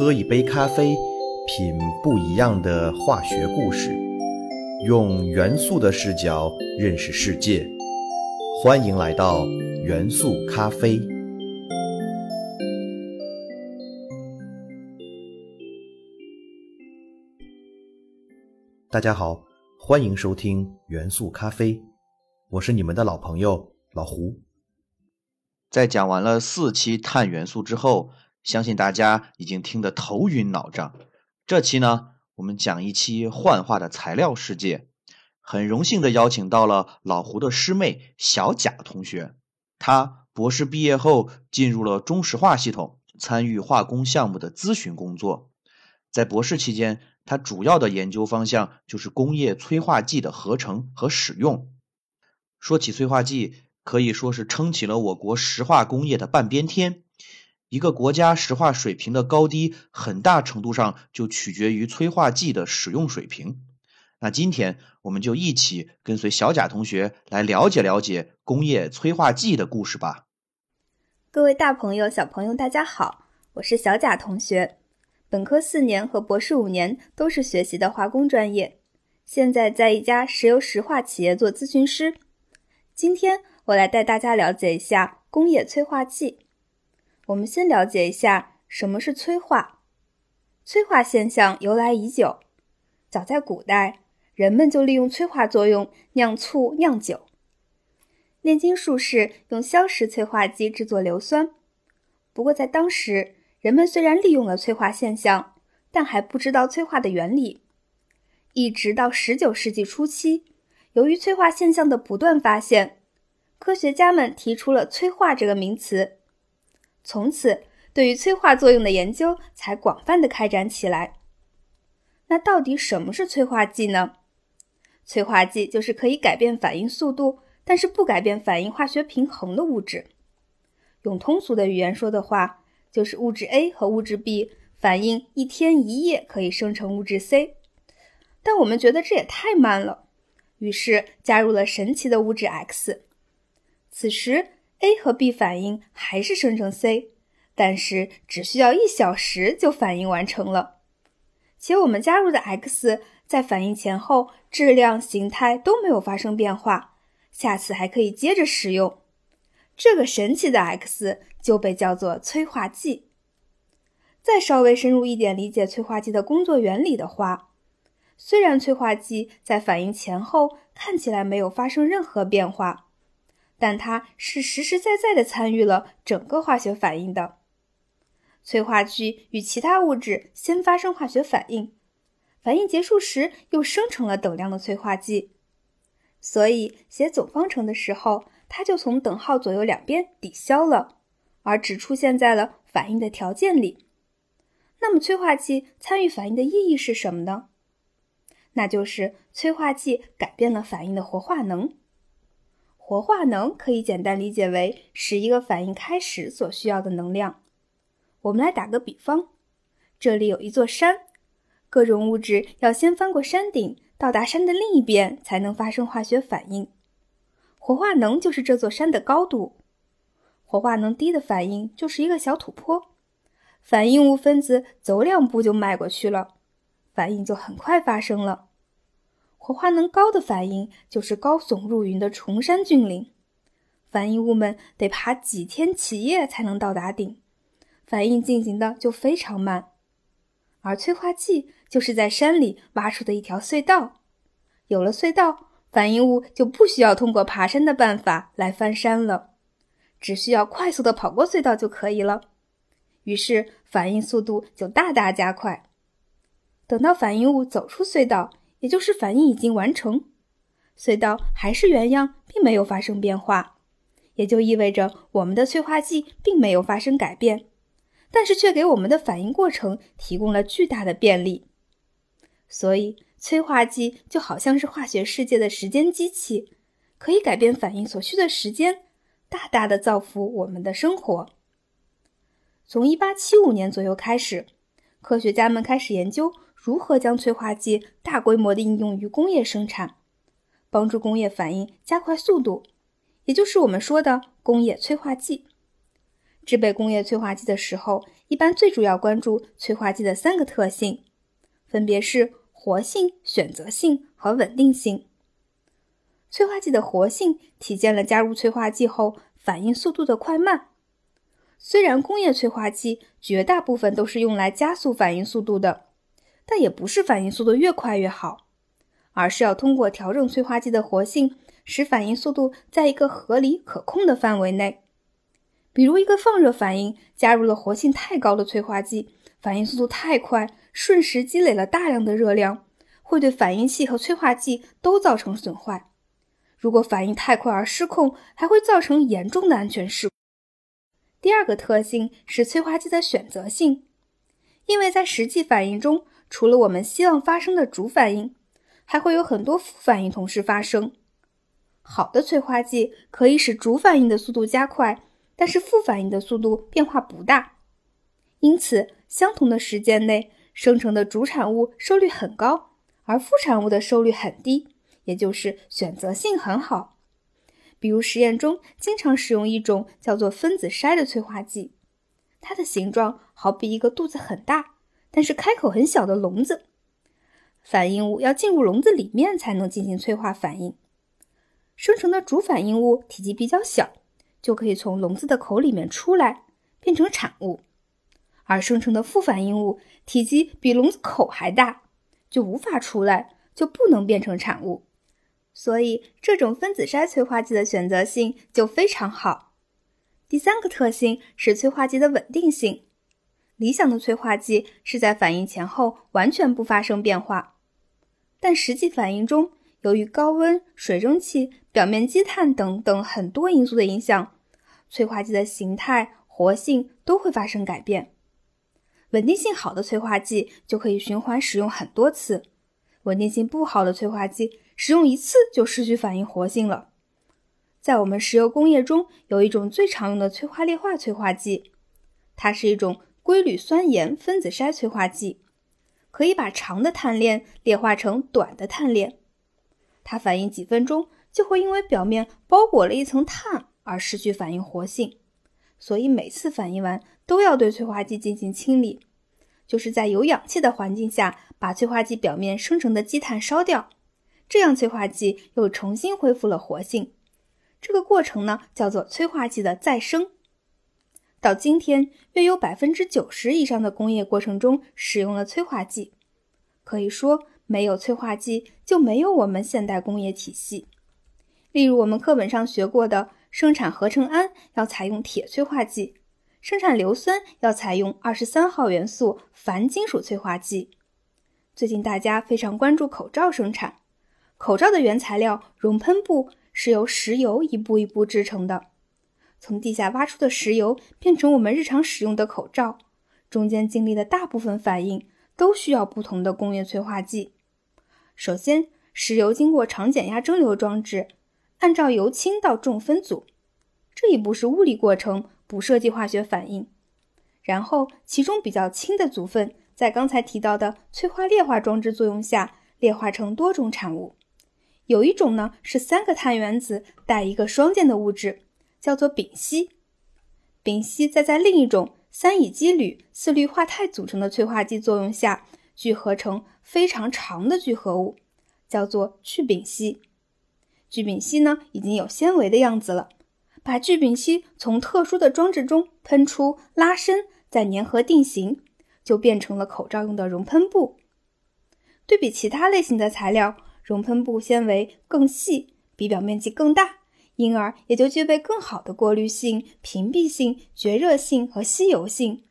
喝一杯咖啡，品不一样的化学故事，用元素的视角认识世界。欢迎来到元素咖啡。大家好，欢迎收听元素咖啡，我是你们的老朋友老胡。在讲完了四期碳元素之后，相信大家已经听得头晕脑胀。这期呢，我们讲一期幻化的材料世界。很荣幸的邀请到了老胡的师妹小贾同学。她博士毕业后进入了中石化系统，参与化工项目的咨询工作。在博士期间，他主要的研究方向就是工业催化剂的合成和使用。说起催化剂，可以说是撑起了我国石化工业的半边天。一个国家石化水平的高低，很大程度上就取决于催化剂的使用水平。那今天我们就一起跟随小贾同学来了解了解工业催化剂的故事吧。各位大朋友、小朋友，大家好，我是小贾同学。本科四年和博士五年都是学习的化工专业，现在在一家石油石化企业做咨询师。今天我来带大家了解一下工业催化剂。我们先了解一下什么是催化。催化现象由来已久，早在古代，人们就利用催化作用酿醋、酿酒。炼金术士用硝石催化剂制作硫酸。不过在当时，人们虽然利用了催化现象，但还不知道催化的原理。一直到十九世纪初期，由于催化现象的不断发现，科学家们提出了“催化”这个名词。从此，对于催化作用的研究才广泛的开展起来。那到底什么是催化剂呢？催化剂就是可以改变反应速度，但是不改变反应化学平衡的物质。用通俗的语言说的话。就是物质 A 和物质 B 反应一天一夜可以生成物质 C，但我们觉得这也太慢了，于是加入了神奇的物质 X。此时 A 和 B 反应还是生成 C，但是只需要一小时就反应完成了，且我们加入的 X 在反应前后质量、形态都没有发生变化，下次还可以接着使用。这个神奇的 X 就被叫做催化剂。再稍微深入一点理解催化剂的工作原理的话，虽然催化剂在反应前后看起来没有发生任何变化，但它是实实在在的参与了整个化学反应的。催化剂与其他物质先发生化学反应，反应结束时又生成了等量的催化剂，所以写总方程的时候。它就从等号左右两边抵消了，而只出现在了反应的条件里。那么催化剂参与反应的意义是什么呢？那就是催化剂改变了反应的活化能。活化能可以简单理解为使一个反应开始所需要的能量。我们来打个比方，这里有一座山，各种物质要先翻过山顶，到达山的另一边，才能发生化学反应。活化能就是这座山的高度，活化能低的反应就是一个小土坡，反应物分子走两步就迈过去了，反应就很快发生了。活化能高的反应就是高耸入云的崇山峻岭，反应物们得爬几天几夜才能到达顶，反应进行的就非常慢。而催化剂就是在山里挖出的一条隧道，有了隧道。反应物就不需要通过爬山的办法来翻山了，只需要快速的跑过隧道就可以了。于是反应速度就大大加快。等到反应物走出隧道，也就是反应已经完成，隧道还是原样，并没有发生变化，也就意味着我们的催化剂并没有发生改变，但是却给我们的反应过程提供了巨大的便利。所以。催化剂就好像是化学世界的时间机器，可以改变反应所需的时间，大大的造福我们的生活。从1875年左右开始，科学家们开始研究如何将催化剂大规模的应用于工业生产，帮助工业反应加快速度，也就是我们说的工业催化剂。制备工业催化剂的时候，一般最主要关注催化剂的三个特性，分别是活性、选择性和稳定性。催化剂的活性体现了加入催化剂后反应速度的快慢。虽然工业催化剂绝大部分都是用来加速反应速度的，但也不是反应速度越快越好，而是要通过调整催化剂的活性，使反应速度在一个合理可控的范围内。比如，一个放热反应加入了活性太高的催化剂，反应速度太快，瞬时积累了大量的热量，会对反应器和催化剂都造成损坏。如果反应太快而失控，还会造成严重的安全事故。第二个特性是催化剂的选择性，因为在实际反应中，除了我们希望发生的主反应，还会有很多副反应同时发生。好的催化剂可以使主反应的速度加快。但是副反应的速度变化不大，因此相同的时间内生成的主产物收率很高，而副产物的收率很低，也就是选择性很好。比如实验中经常使用一种叫做分子筛的催化剂，它的形状好比一个肚子很大，但是开口很小的笼子，反应物要进入笼子里面才能进行催化反应，生成的主反应物体积比较小。就可以从笼子的口里面出来，变成产物，而生成的副反应物体积比笼子口还大，就无法出来，就不能变成产物。所以，这种分子筛催化剂的选择性就非常好。第三个特性是催化剂的稳定性。理想的催化剂是在反应前后完全不发生变化，但实际反应中，由于高温、水蒸气。表面积碳等等很多因素的影响，催化剂的形态、活性都会发生改变。稳定性好的催化剂就可以循环使用很多次，稳定性不好的催化剂使用一次就失去反应活性了。在我们石油工业中，有一种最常用的催化裂化催化剂，它是一种硅铝酸盐分子筛催化剂，可以把长的碳链裂化成短的碳链，它反应几分钟。就会因为表面包裹了一层碳而失去反应活性，所以每次反应完都要对催化剂进行清理，就是在有氧气的环境下把催化剂表面生成的积碳烧掉，这样催化剂又重新恢复了活性。这个过程呢叫做催化剂的再生。到今天，约有百分之九十以上的工业过程中使用了催化剂，可以说没有催化剂就没有我们现代工业体系。例如，我们课本上学过的，生产合成氨要采用铁催化剂，生产硫酸要采用二十三号元素钒金属催化剂。最近大家非常关注口罩生产，口罩的原材料熔喷布是由石油一步一步制成的，从地下挖出的石油变成我们日常使用的口罩，中间经历的大部分反应都需要不同的工业催化剂。首先，石油经过长减压蒸馏装置。按照由轻到重分组，这一步是物理过程，不涉及化学反应。然后，其中比较轻的组分，在刚才提到的催化裂化装置作用下，裂化成多种产物。有一种呢是三个碳原子带一个双键的物质，叫做丙烯。丙烯再在另一种三乙基铝四氯化钛组成的催化剂作用下，聚合成非常长的聚合物，叫做聚丙烯。聚丙烯呢，已经有纤维的样子了。把聚丙烯从特殊的装置中喷出、拉伸，再粘合定型，就变成了口罩用的熔喷布。对比其他类型的材料，熔喷布纤维更细，比表面积更大，因而也就具备更好的过滤性、屏蔽性、绝热性和吸油性，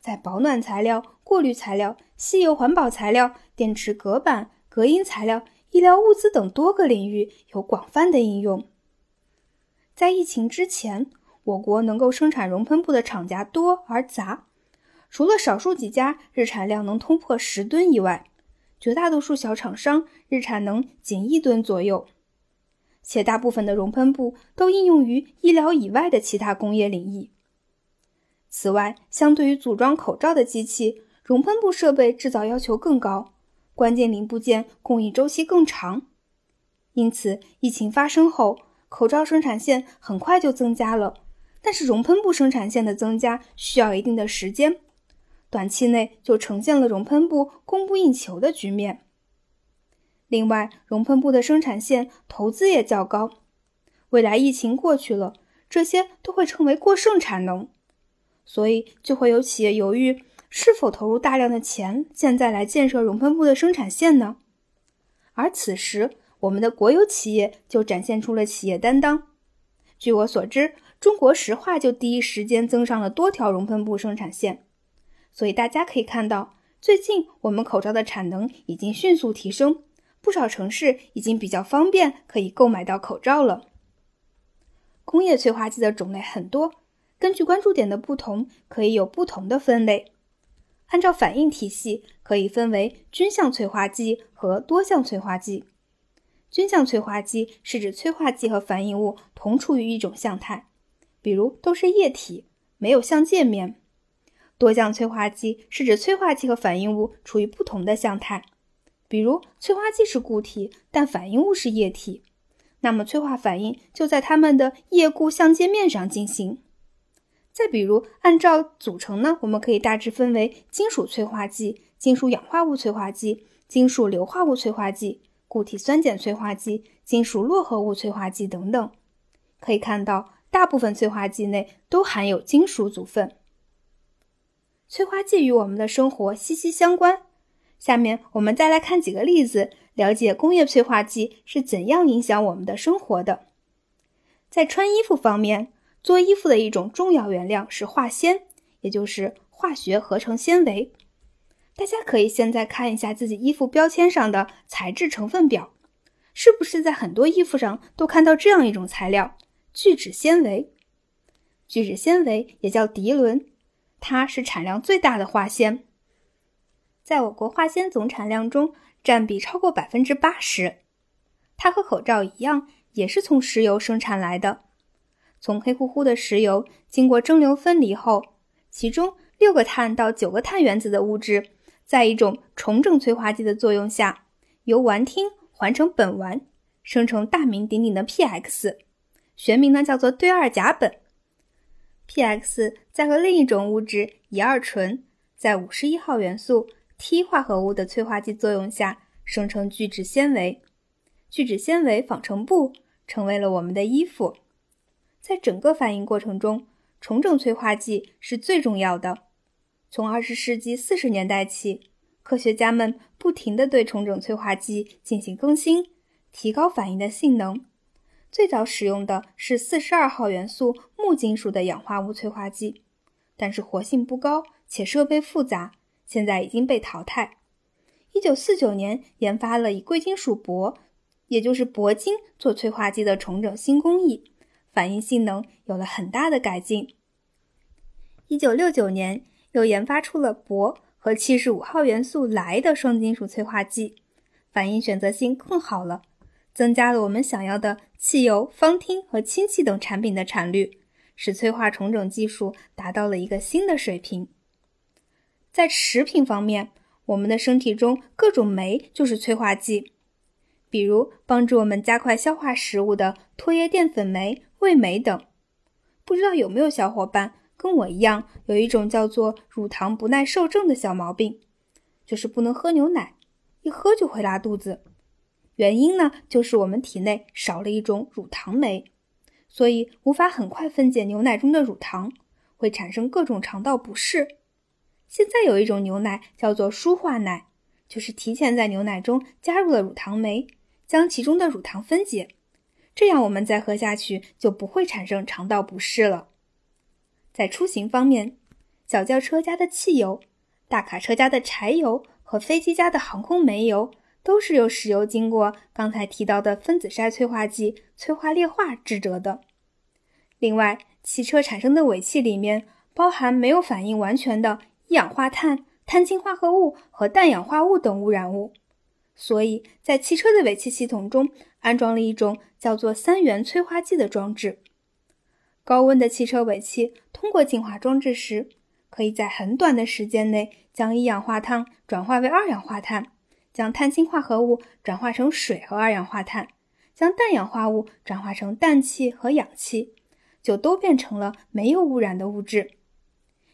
在保暖材料、过滤材料、吸油环保材料、电池隔板、隔音材料。医疗物资等多个领域有广泛的应用。在疫情之前，我国能够生产熔喷布的厂家多而杂，除了少数几家日产量能突破十吨以外，绝大多数小厂商日产能仅一吨左右。且大部分的熔喷布都应用于医疗以外的其他工业领域。此外，相对于组装口罩的机器，熔喷布设备制造要求更高。关键零部件供应周期更长，因此疫情发生后，口罩生产线很快就增加了，但是熔喷布生产线的增加需要一定的时间，短期内就呈现了熔喷布供不应求的局面。另外，熔喷布的生产线投资也较高，未来疫情过去了，这些都会成为过剩产能，所以就会有企业犹豫是否投入大量的钱现在来建设熔喷布的生产线呢？而此时，我们的国有企业就展现出了企业担当。据我所知，中国石化就第一时间增上了多条熔喷布生产线，所以大家可以看到，最近我们口罩的产能已经迅速提升，不少城市已经比较方便可以购买到口罩了。工业催化剂的种类很多，根据关注点的不同，可以有不同的分类。按照反应体系，可以分为均相催化剂和多相催化剂。均相催化剂是指催化剂和反应物同处于一种相态。比如都是液体，没有相界面。多相催化剂是指催化剂和反应物处于不同的相态，比如催化剂是固体，但反应物是液体，那么催化反应就在它们的液固相界面上进行。再比如，按照组成呢，我们可以大致分为金属催化剂、金属氧化物催化剂、金属硫化物催化剂、固体酸碱催化剂、金属络合物催化剂等等。可以看到。大部分催化剂内都含有金属组分。催化剂与我们的生活息息相关。下面我们再来看几个例子，了解工业催化剂是怎样影响我们的生活的。在穿衣服方面，做衣服的一种重要原料是化纤，也就是化学合成纤维。大家可以现在看一下自己衣服标签上的材质成分表，是不是在很多衣服上都看到这样一种材料？聚酯纤维，聚酯纤维也叫涤纶，它是产量最大的化纤，在我国化纤总产量中占比超过百分之八十。它和口罩一样，也是从石油生产来的。从黑乎乎的石油经过蒸馏分离后，其中六个碳到九个碳原子的物质，在一种重整催化剂的作用下，由烷烃还成苯烷，生成大名鼎鼎的 PX。学名呢叫做对二甲苯，PX 再和另一种物质乙二醇在五十一号元素 T 化合物的催化剂作用下生成聚酯纤维，聚酯纤维纺成布，成为了我们的衣服。在整个反应过程中，重整催化剂是最重要的。从二十世纪四十年代起，科学家们不停地对重整催化剂进行更新，提高反应的性能。最早使用的是四十二号元素钼金属的氧化物催化剂，但是活性不高且设备复杂，现在已经被淘汰。一九四九年研发了以贵金属铂，也就是铂金做催化剂的重整新工艺，反应性能有了很大的改进。一九六九年又研发出了铂和七十五号元素氖的双金属催化剂，反应选择性更好了。增加了我们想要的汽油、芳烃和氢气等产品的产率，使催化重整技术达到了一个新的水平。在食品方面，我们的身体中各种酶就是催化剂，比如帮助我们加快消化食物的唾液淀粉酶、味酶等。不知道有没有小伙伴跟我一样，有一种叫做乳糖不耐受症的小毛病，就是不能喝牛奶，一喝就会拉肚子。原因呢，就是我们体内少了一种乳糖酶，所以无法很快分解牛奶中的乳糖，会产生各种肠道不适。现在有一种牛奶叫做舒化奶，就是提前在牛奶中加入了乳糖酶，将其中的乳糖分解，这样我们再喝下去就不会产生肠道不适了。在出行方面，小轿车加的汽油、大卡车加的柴油和飞机加的航空煤油。都是由石油经过刚才提到的分子筛催化剂催化裂化制得的。另外，汽车产生的尾气里面包含没有反应完全的一氧化碳、碳氢化合物和氮氧化物等污染物，所以在汽车的尾气系统中安装了一种叫做三元催化剂的装置。高温的汽车尾气通过净化装置时，可以在很短的时间内将一氧化碳转化为二氧化碳。将碳氢化合物转化成水和二氧化碳，将氮氧化物转化成氮气和氧气，就都变成了没有污染的物质。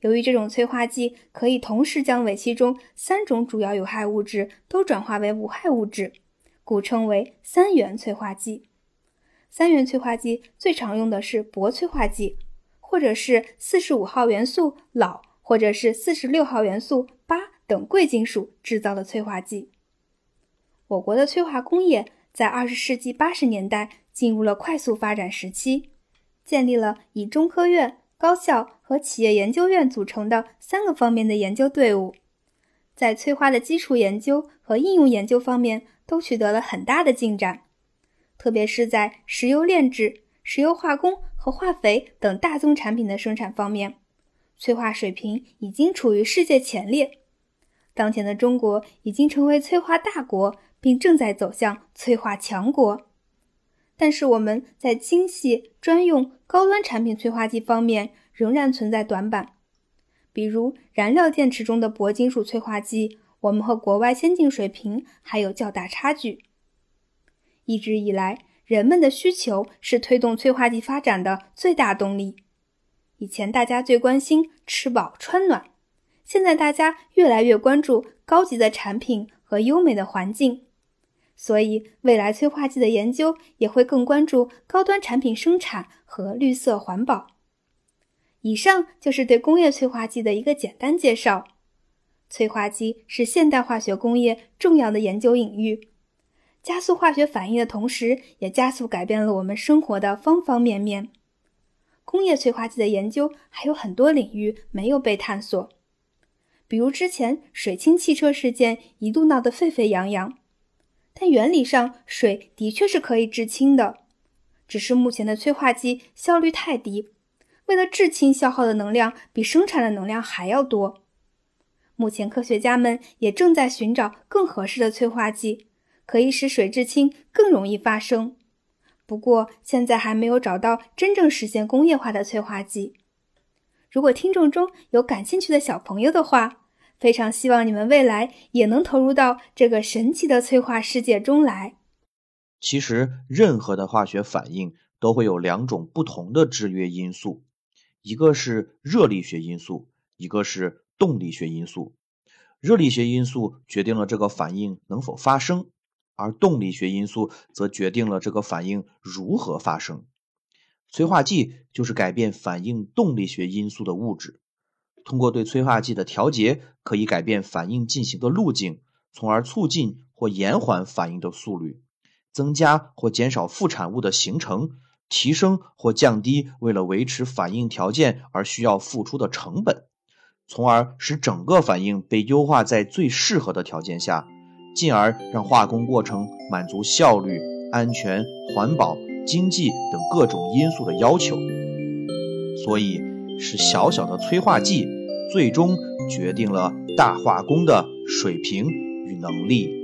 由于这种催化剂可以同时将尾气中三种主要有害物质都转化为无害物质，故称为三元催化剂。三元催化剂最常用的是铂催化剂，或者是四十五号元素铑，或者是四十六号元素钯等贵金属制造的催化剂。我国的催化工业在二十世纪八十年代进入了快速发展时期，建立了以中科院。高校和企业研究院组成的三个方面的研究队伍，在催化的基础研究和应用研究方面都取得了很大的进展，特别是在石油炼制、石油化工和化肥等大宗产品的生产方面，催化水平已经处于世界前列。当前的中国已经成为催化大国，并正在走向催化强国。但是我们在精细专用高端产品催化剂方面仍然存在短板，比如燃料电池中的铂金属催化剂，我们和国外先进水平还有较大差距。一直以来，人们的需求是推动催化剂发展的最大动力。以前大家最关心吃饱穿暖，现在大家越来越关注高级的产品和优美的环境。所以，未来催化剂的研究也会更关注高端产品生产和绿色环保。以上就是对工业催化剂的一个简单介绍。催化剂是现代化学工业重要的研究领域，加速化学反应的同时，也加速改变了我们生活的方方面面。工业催化剂的研究还有很多领域没有被探索，比如之前水氢汽车事件一度闹得沸沸扬扬。但原理上，水的确是可以制氢的，只是目前的催化剂效率太低，为了制氢消耗的能量比生产的能量还要多。目前科学家们也正在寻找更合适的催化剂，可以使水制氢更容易发生。不过现在还没有找到真正实现工业化的催化剂。如果听众中有感兴趣的小朋友的话，非常希望你们未来也能投入到这个神奇的催化世界中来。其实，任何的化学反应都会有两种不同的制约因素，一个是热力学因素，一个是动力学因素。热力学因素决定了这个反应能否发生，而动力学因素则决定了这个反应如何发生。催化剂就是改变反应动力学因素的物质。通过对催化剂的调节，可以改变反应进行的路径，从而促进或延缓反应的速率，增加或减少副产物的形成，提升或降低为了维持反应条件而需要付出的成本，从而使整个反应被优化在最适合的条件下，进而让化工过程满足效率、安全、环保、经济等各种因素的要求。所以。是小小的催化剂，最终决定了大化工的水平与能力。